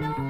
no.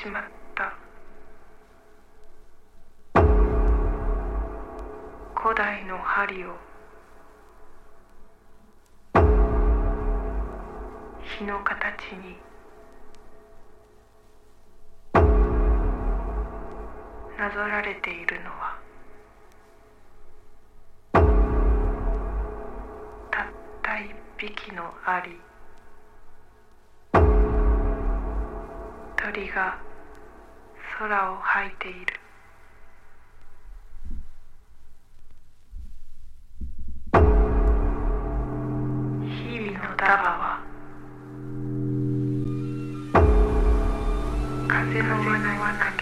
しまった。古代の針を日の形になぞられているの空を吐いている。日々のダバは風の上の中に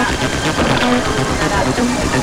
さようなら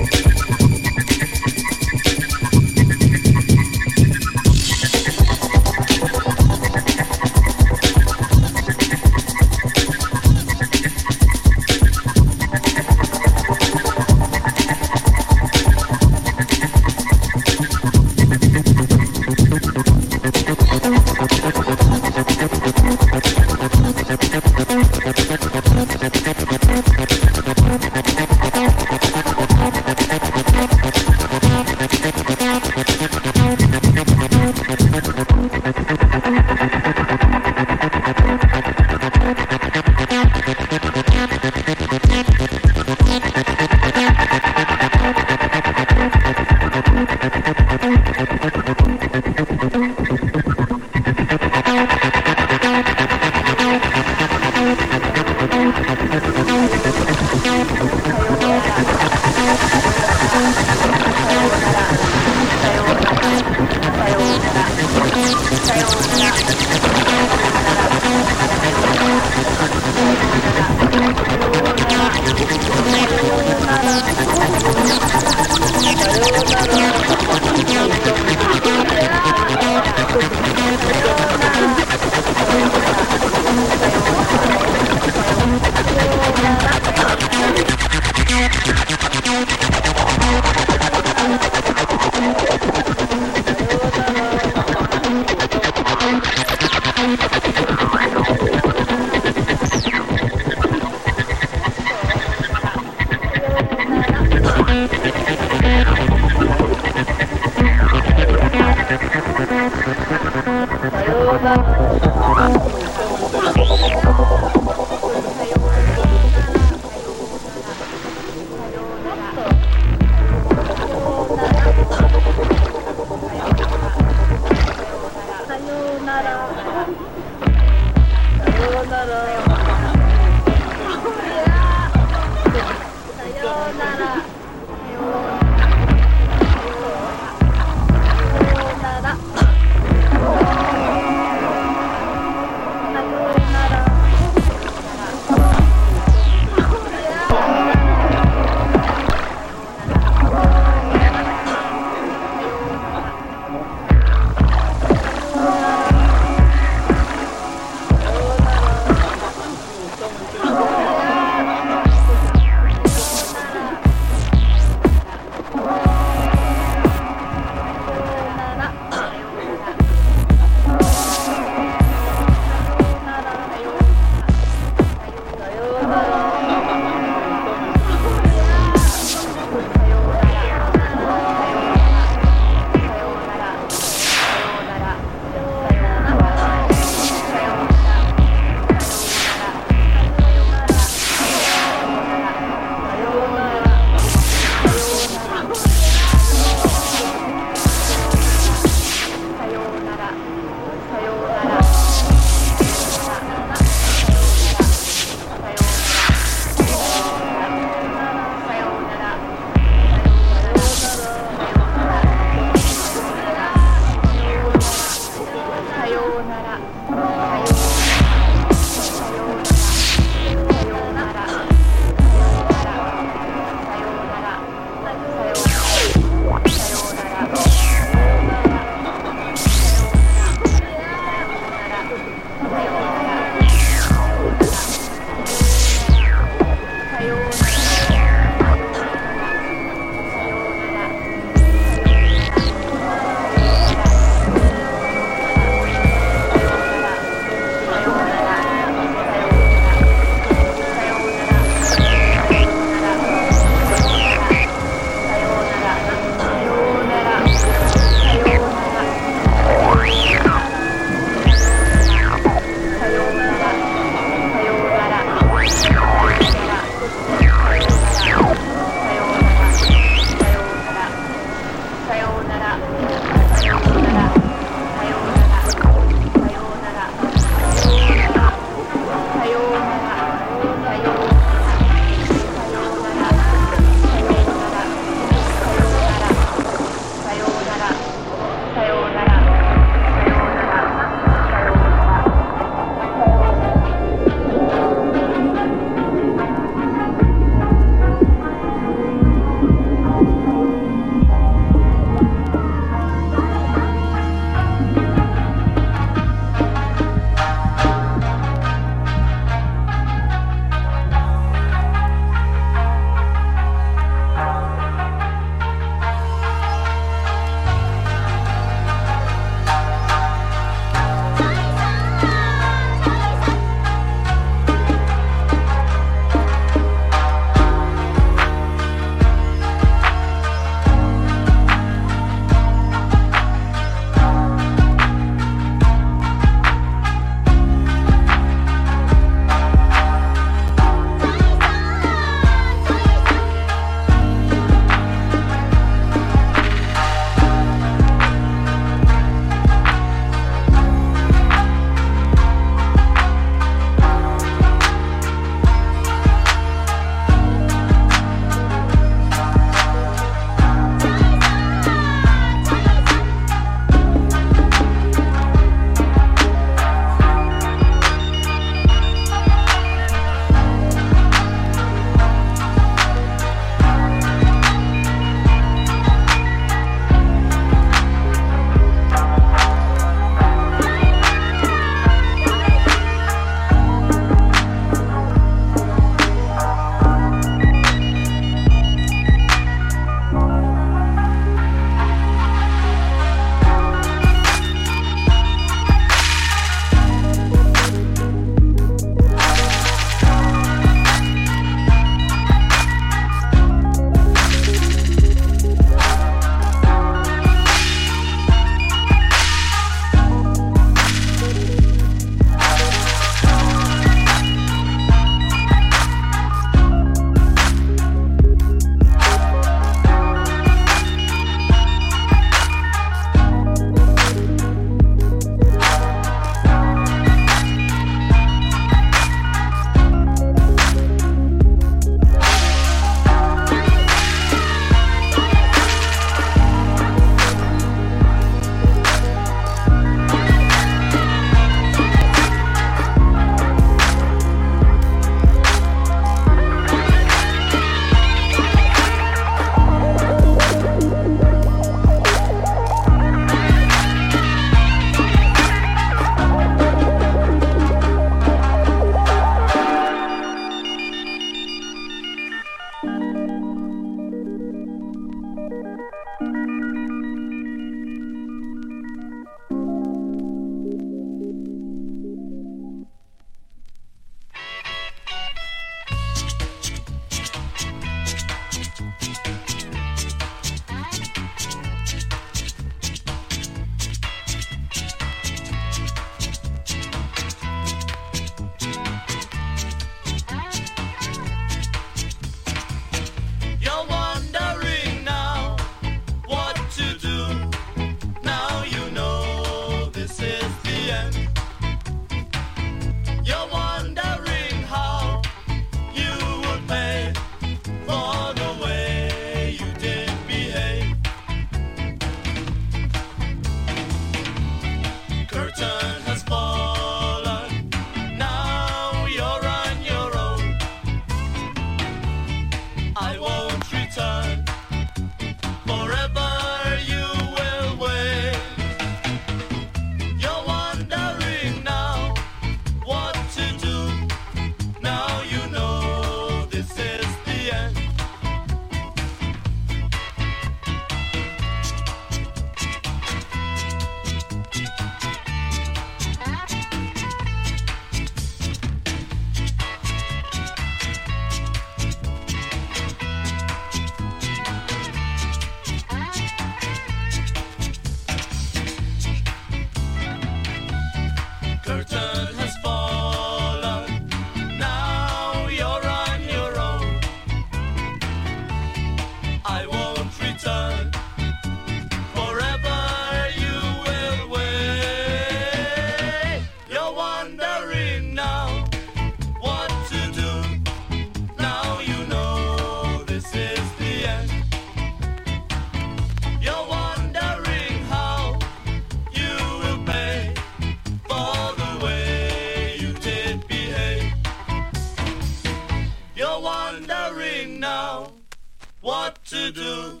what to do.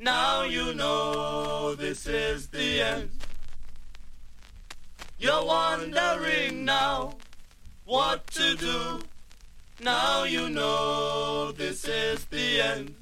Now you know this is the end. You're wondering now what to do. Now you know this is the end.